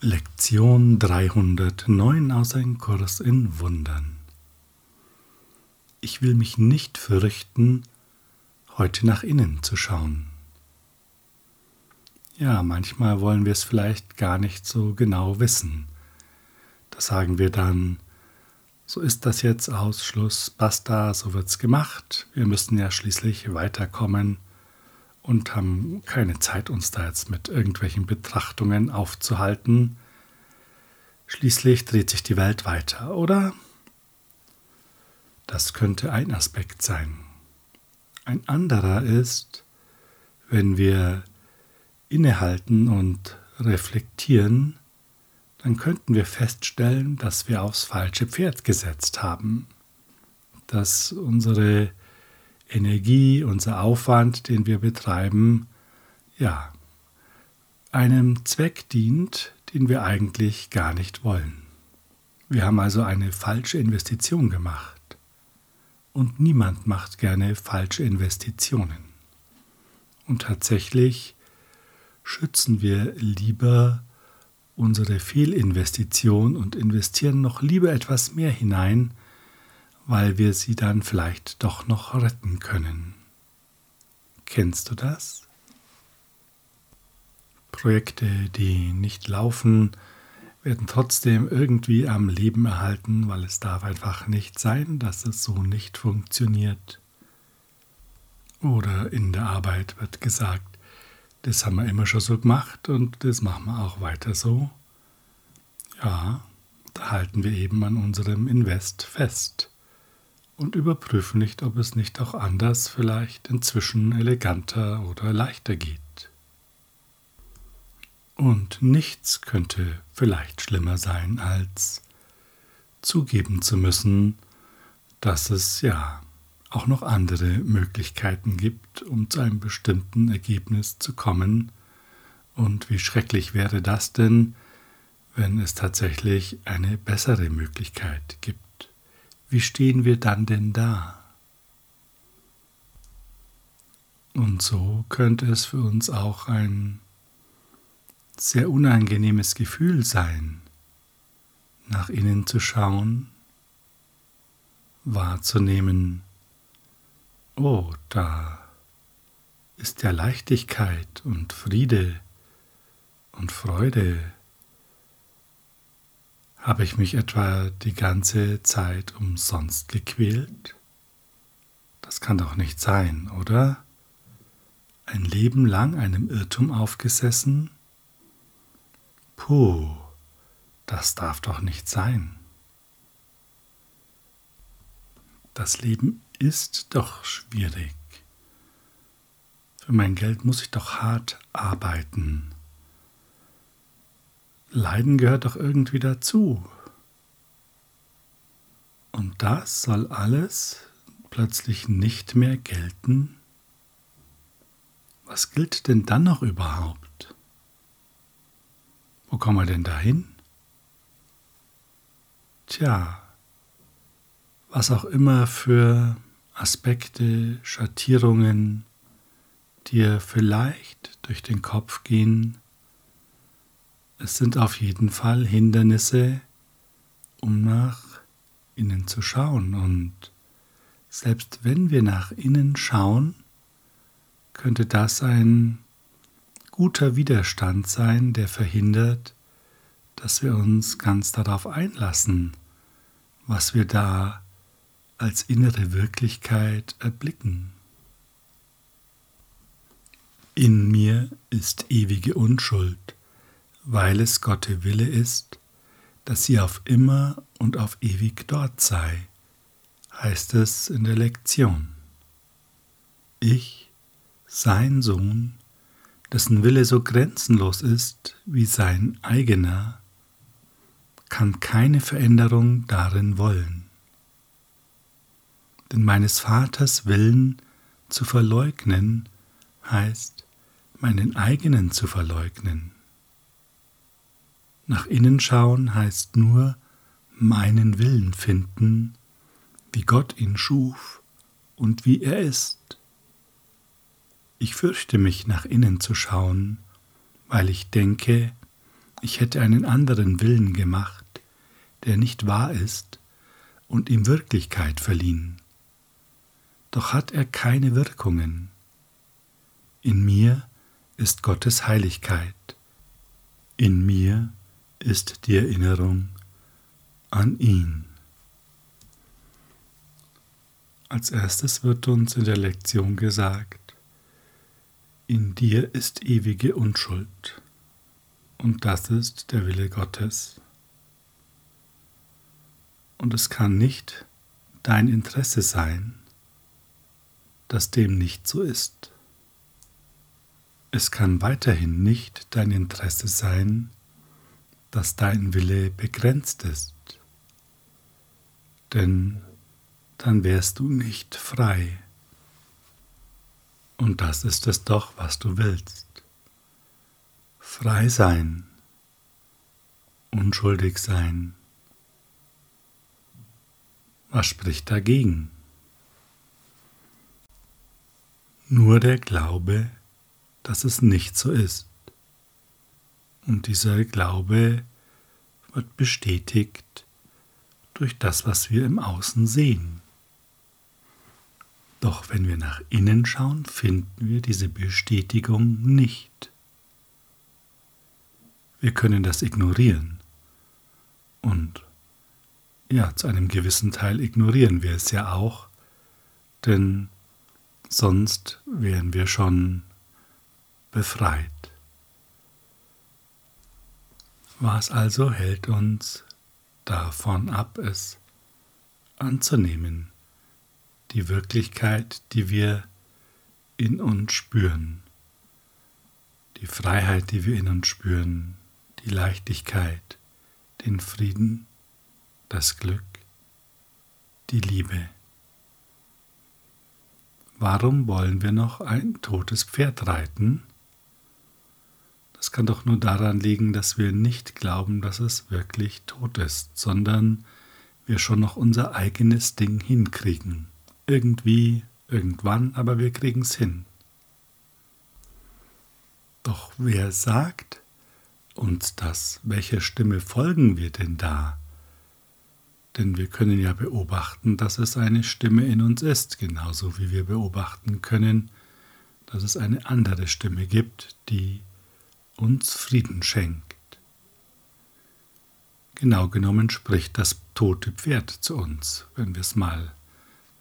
Lektion 309 aus Ein Kurs in Wundern. Ich will mich nicht fürchten, heute nach innen zu schauen. Ja, manchmal wollen wir es vielleicht gar nicht so genau wissen. Da sagen wir dann, so ist das jetzt Ausschluss, basta, so wird's gemacht. Wir müssen ja schließlich weiterkommen und haben keine Zeit, uns da jetzt mit irgendwelchen Betrachtungen aufzuhalten. Schließlich dreht sich die Welt weiter, oder? Das könnte ein Aspekt sein. Ein anderer ist, wenn wir innehalten und reflektieren, dann könnten wir feststellen, dass wir aufs falsche Pferd gesetzt haben, dass unsere Energie, unser Aufwand, den wir betreiben, ja, einem Zweck dient, den wir eigentlich gar nicht wollen. Wir haben also eine falsche Investition gemacht. Und niemand macht gerne falsche Investitionen. Und tatsächlich schützen wir lieber unsere Fehlinvestition und investieren noch lieber etwas mehr hinein, weil wir sie dann vielleicht doch noch retten können. Kennst du das? Projekte, die nicht laufen, werden trotzdem irgendwie am Leben erhalten, weil es darf einfach nicht sein, dass es so nicht funktioniert. Oder in der Arbeit wird gesagt, das haben wir immer schon so gemacht und das machen wir auch weiter so. Ja, da halten wir eben an unserem Invest fest und überprüfen nicht, ob es nicht auch anders, vielleicht inzwischen eleganter oder leichter geht. Und nichts könnte vielleicht schlimmer sein, als zugeben zu müssen, dass es ja auch noch andere Möglichkeiten gibt, um zu einem bestimmten Ergebnis zu kommen. Und wie schrecklich wäre das denn, wenn es tatsächlich eine bessere Möglichkeit gibt? Wie stehen wir dann denn da? Und so könnte es für uns auch ein sehr unangenehmes Gefühl sein, nach innen zu schauen, wahrzunehmen, oh, da ist ja Leichtigkeit und Friede und Freude habe ich mich etwa die ganze Zeit umsonst gequält? Das kann doch nicht sein, oder? Ein Leben lang einem Irrtum aufgesessen? Puh, das darf doch nicht sein. Das Leben ist doch schwierig. Für mein Geld muss ich doch hart arbeiten. Leiden gehört doch irgendwie dazu. Und das soll alles plötzlich nicht mehr gelten? Was gilt denn dann noch überhaupt? Wo kommen wir denn dahin? Tja, was auch immer für Aspekte, Schattierungen dir vielleicht durch den Kopf gehen, es sind auf jeden Fall Hindernisse, um nach innen zu schauen. Und selbst wenn wir nach innen schauen, könnte das ein guter Widerstand sein, der verhindert, dass wir uns ganz darauf einlassen, was wir da als innere Wirklichkeit erblicken. In mir ist ewige Unschuld weil es Gottes Wille ist, dass sie auf immer und auf ewig dort sei, heißt es in der Lektion. Ich, sein Sohn, dessen Wille so grenzenlos ist wie sein eigener, kann keine Veränderung darin wollen. Denn meines Vaters Willen zu verleugnen heißt, meinen eigenen zu verleugnen. Nach innen schauen heißt nur meinen Willen finden, wie Gott ihn schuf und wie er ist. Ich fürchte mich nach innen zu schauen, weil ich denke, ich hätte einen anderen Willen gemacht, der nicht wahr ist, und ihm Wirklichkeit verliehen. Doch hat er keine Wirkungen. In mir ist Gottes Heiligkeit. In mir ist die Erinnerung an ihn. Als erstes wird uns in der Lektion gesagt, in dir ist ewige Unschuld und das ist der Wille Gottes. Und es kann nicht dein Interesse sein, dass dem nicht so ist. Es kann weiterhin nicht dein Interesse sein, dass dein Wille begrenzt ist, denn dann wärst du nicht frei. Und das ist es doch, was du willst. Frei sein, unschuldig sein. Was spricht dagegen? Nur der Glaube, dass es nicht so ist. Und dieser Glaube wird bestätigt durch das, was wir im Außen sehen. Doch wenn wir nach innen schauen, finden wir diese Bestätigung nicht. Wir können das ignorieren. Und ja, zu einem gewissen Teil ignorieren wir es ja auch, denn sonst wären wir schon befreit. Was also hält uns davon ab, es anzunehmen? die Wirklichkeit, die wir in uns spüren, die Freiheit, die wir in uns spüren, die Leichtigkeit, den Frieden, das Glück, die Liebe. Warum wollen wir noch ein totes Pferd reiten? Das kann doch nur daran liegen, dass wir nicht glauben, dass es wirklich tot ist, sondern wir schon noch unser eigenes Ding hinkriegen irgendwie, irgendwann, aber wir kriegen es hin. Doch wer sagt uns das? Welcher Stimme folgen wir denn da? Denn wir können ja beobachten, dass es eine Stimme in uns ist, genauso wie wir beobachten können, dass es eine andere Stimme gibt, die uns Frieden schenkt. Genau genommen spricht das tote Pferd zu uns, wenn wir es mal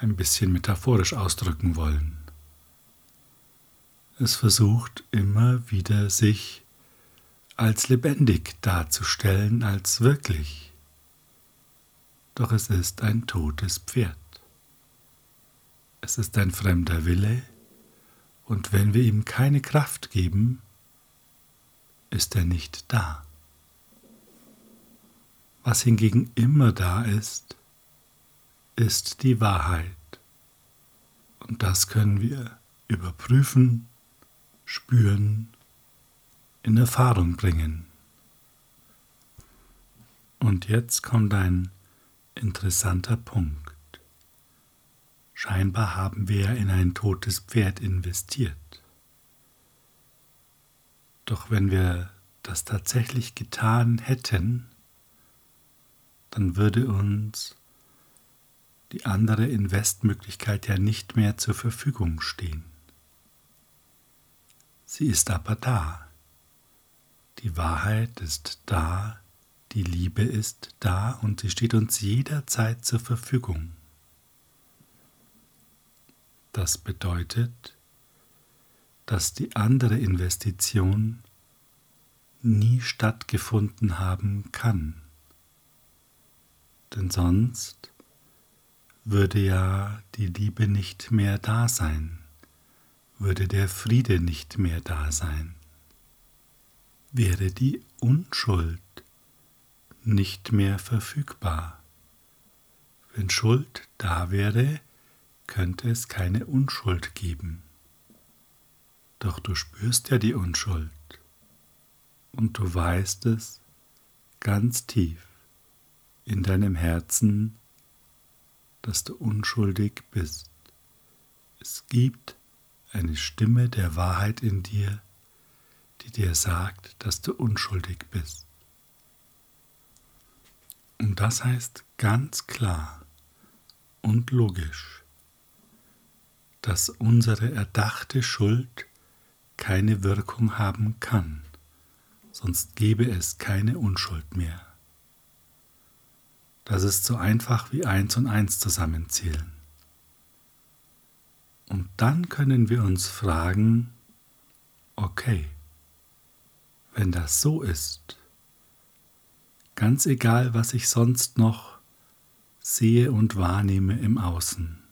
ein bisschen metaphorisch ausdrücken wollen. Es versucht immer wieder sich als lebendig darzustellen, als wirklich. Doch es ist ein totes Pferd. Es ist ein fremder Wille, und wenn wir ihm keine Kraft geben, ist er nicht da. Was hingegen immer da ist, ist die Wahrheit. Und das können wir überprüfen, spüren, in Erfahrung bringen. Und jetzt kommt ein interessanter Punkt. Scheinbar haben wir in ein totes Pferd investiert. Doch wenn wir das tatsächlich getan hätten, dann würde uns die andere Investmöglichkeit ja nicht mehr zur Verfügung stehen. Sie ist aber da. Die Wahrheit ist da, die Liebe ist da und sie steht uns jederzeit zur Verfügung. Das bedeutet, dass die andere Investition nie stattgefunden haben kann. Denn sonst würde ja die Liebe nicht mehr da sein, würde der Friede nicht mehr da sein, wäre die Unschuld nicht mehr verfügbar. Wenn Schuld da wäre, könnte es keine Unschuld geben. Doch du spürst ja die Unschuld und du weißt es ganz tief in deinem Herzen, dass du unschuldig bist. Es gibt eine Stimme der Wahrheit in dir, die dir sagt, dass du unschuldig bist. Und das heißt ganz klar und logisch, dass unsere erdachte Schuld keine Wirkung haben kann, sonst gäbe es keine Unschuld mehr. Das ist so einfach wie eins und eins zusammenzählen. Und dann können wir uns fragen, okay, wenn das so ist, ganz egal, was ich sonst noch sehe und wahrnehme im Außen.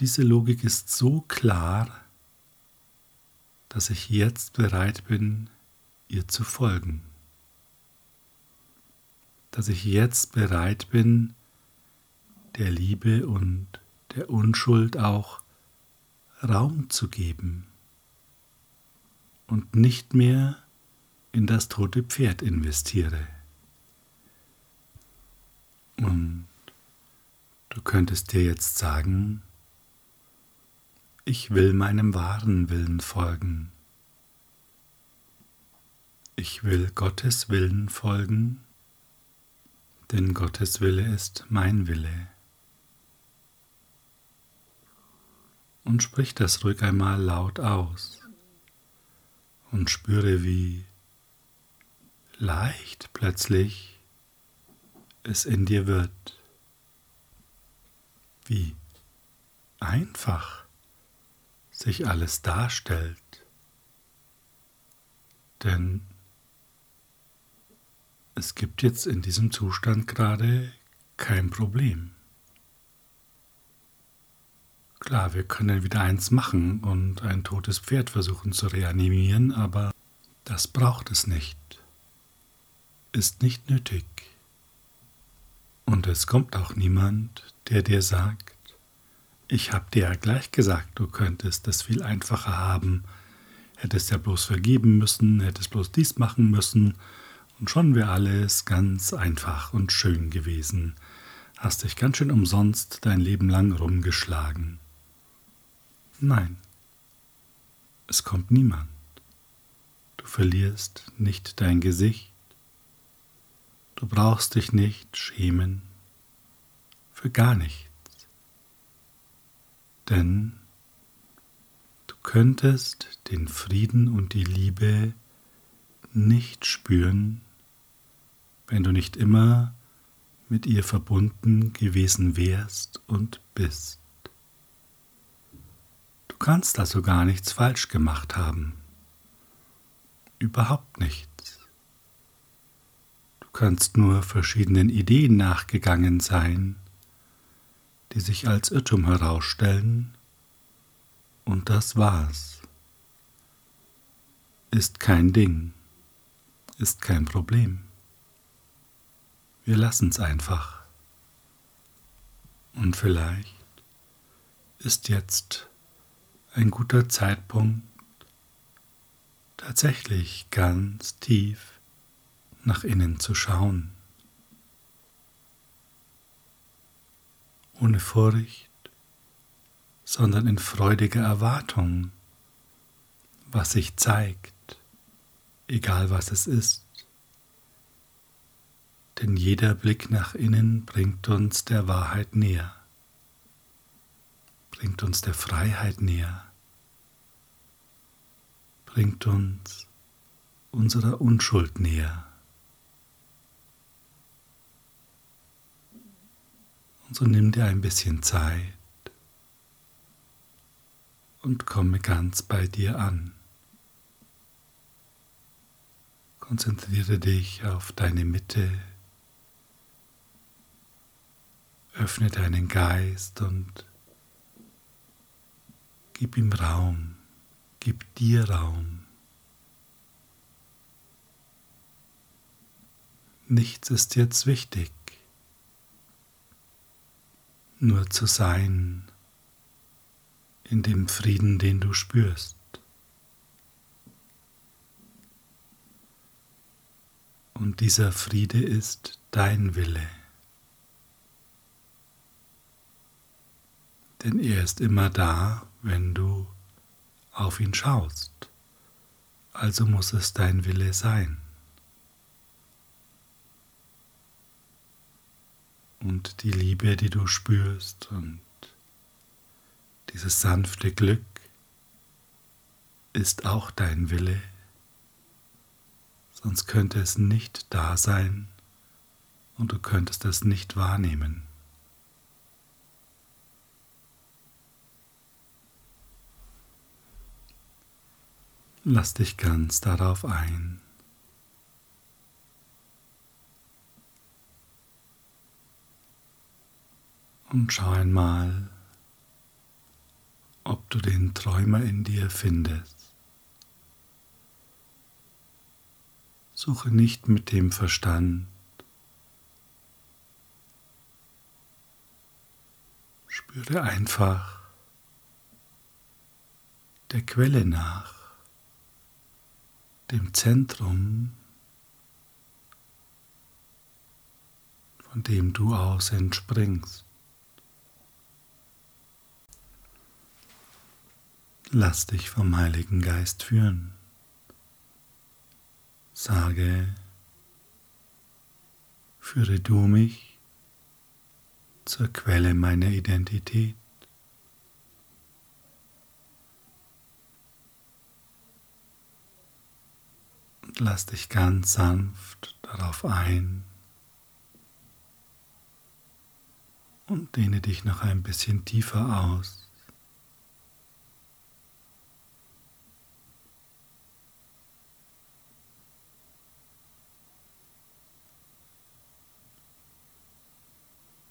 Diese Logik ist so klar, dass ich jetzt bereit bin, ihr zu folgen. Dass ich jetzt bereit bin, der Liebe und der Unschuld auch Raum zu geben und nicht mehr in das tote Pferd investiere. Und du könntest dir jetzt sagen, ich will meinem wahren Willen folgen. Ich will Gottes Willen folgen, denn Gottes Wille ist mein Wille. Und sprich das ruhig einmal laut aus und spüre, wie leicht plötzlich es in dir wird. Wie einfach sich alles darstellt. Denn es gibt jetzt in diesem Zustand gerade kein Problem. Klar, wir können wieder eins machen und ein totes Pferd versuchen zu reanimieren, aber das braucht es nicht. Ist nicht nötig. Und es kommt auch niemand, der dir sagt, ich hab dir ja gleich gesagt, du könntest es viel einfacher haben, hättest ja bloß vergeben müssen, hättest bloß dies machen müssen, und schon wäre alles ganz einfach und schön gewesen, hast dich ganz schön umsonst dein Leben lang rumgeschlagen. Nein, es kommt niemand. Du verlierst nicht dein Gesicht. Du brauchst dich nicht schämen für gar nichts. Denn du könntest den Frieden und die Liebe nicht spüren, wenn du nicht immer mit ihr verbunden gewesen wärst und bist. Du kannst also gar nichts falsch gemacht haben. Überhaupt nichts. Du kannst nur verschiedenen Ideen nachgegangen sein, die sich als Irrtum herausstellen, und das war's. Ist kein Ding, ist kein Problem. Wir lassen's einfach. Und vielleicht ist jetzt ein guter Zeitpunkt, tatsächlich ganz tief nach innen zu schauen. Ohne Furcht, sondern in freudiger Erwartung, was sich zeigt, egal was es ist. Denn jeder Blick nach innen bringt uns der Wahrheit näher bringt uns der Freiheit näher, bringt uns unserer Unschuld näher. Und so nimm dir ein bisschen Zeit und komme ganz bei dir an. Konzentriere dich auf deine Mitte, öffne deinen Geist und Gib ihm Raum, gib dir Raum. Nichts ist jetzt wichtig, nur zu sein in dem Frieden, den du spürst. Und dieser Friede ist dein Wille. Denn er ist immer da, wenn du auf ihn schaust. also muss es dein Wille sein. Und die Liebe, die du spürst und dieses sanfte Glück ist auch dein Wille, sonst könnte es nicht da sein und du könntest es nicht wahrnehmen. Lass dich ganz darauf ein. Und schau einmal, ob du den Träumer in dir findest. Suche nicht mit dem Verstand. Spüre einfach der Quelle nach dem Zentrum, von dem du aus entspringst. Lass dich vom Heiligen Geist führen. Sage, führe du mich zur Quelle meiner Identität. lass dich ganz sanft darauf ein und dehne dich noch ein bisschen tiefer aus.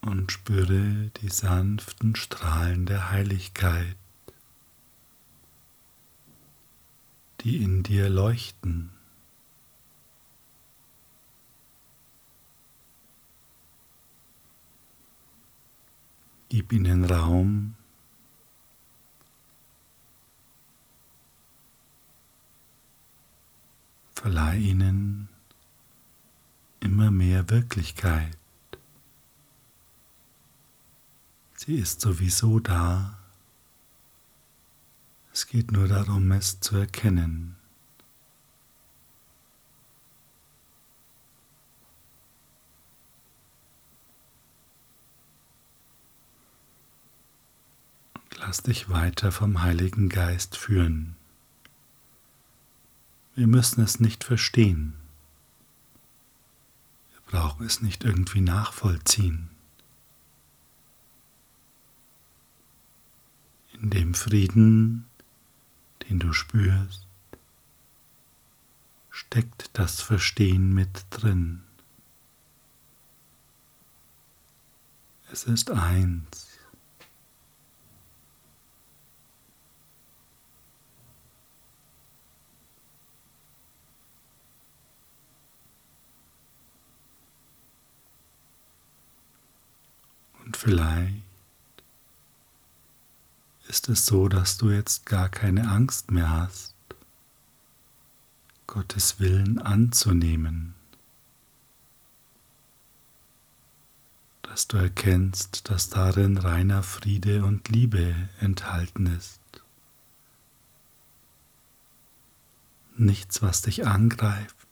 Und spüre die sanften Strahlen der Heiligkeit, die in dir leuchten. Gib ihnen Raum. Verleih ihnen immer mehr Wirklichkeit. Sie ist sowieso da. Es geht nur darum, es zu erkennen. Lass dich weiter vom Heiligen Geist führen. Wir müssen es nicht verstehen. Wir brauchen es nicht irgendwie nachvollziehen. Dem Frieden, den du spürst, steckt das Verstehen mit drin. Es ist eins. Und vielleicht ist es so, dass du jetzt gar keine Angst mehr hast, Gottes Willen anzunehmen, dass du erkennst, dass darin reiner Friede und Liebe enthalten ist. Nichts, was dich angreift,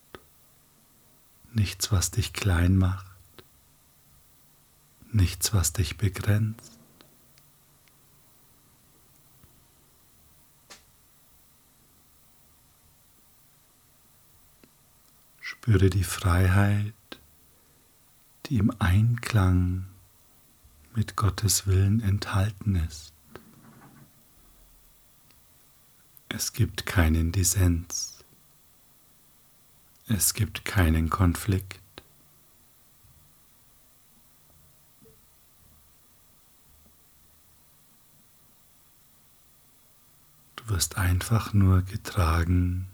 nichts, was dich klein macht, nichts, was dich begrenzt. Spüre die Freiheit, die im Einklang mit Gottes Willen enthalten ist. Es gibt keinen Dissens. Es gibt keinen Konflikt. Du wirst einfach nur getragen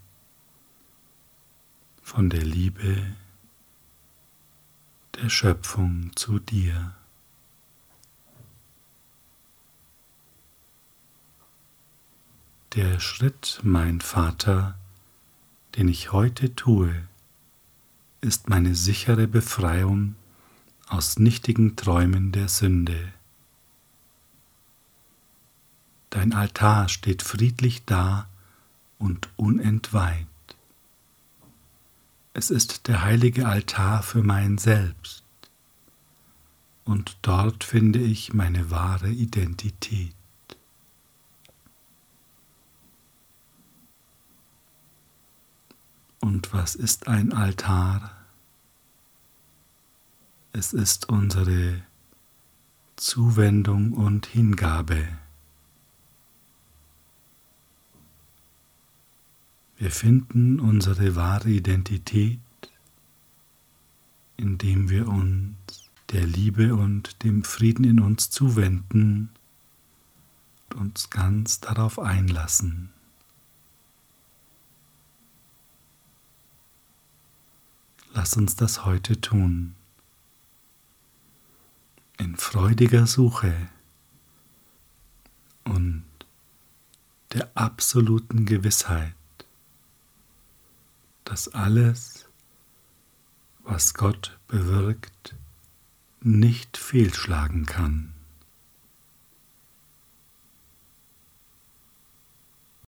von der Liebe der Schöpfung zu dir. Der Schritt, mein Vater, den ich heute tue, ist meine sichere Befreiung aus nichtigen Träumen der Sünde. Dein Altar steht friedlich da und unentweiht. Es ist der heilige Altar für mein Selbst. Und dort finde ich meine wahre Identität. Und was ist ein Altar? Es ist unsere Zuwendung und Hingabe. Wir finden unsere wahre Identität, indem wir uns der Liebe und dem Frieden in uns zuwenden und uns ganz darauf einlassen. Lass uns das heute tun. In freudiger Suche und der absoluten Gewissheit, dass alles, was Gott bewirkt, nicht fehlschlagen kann.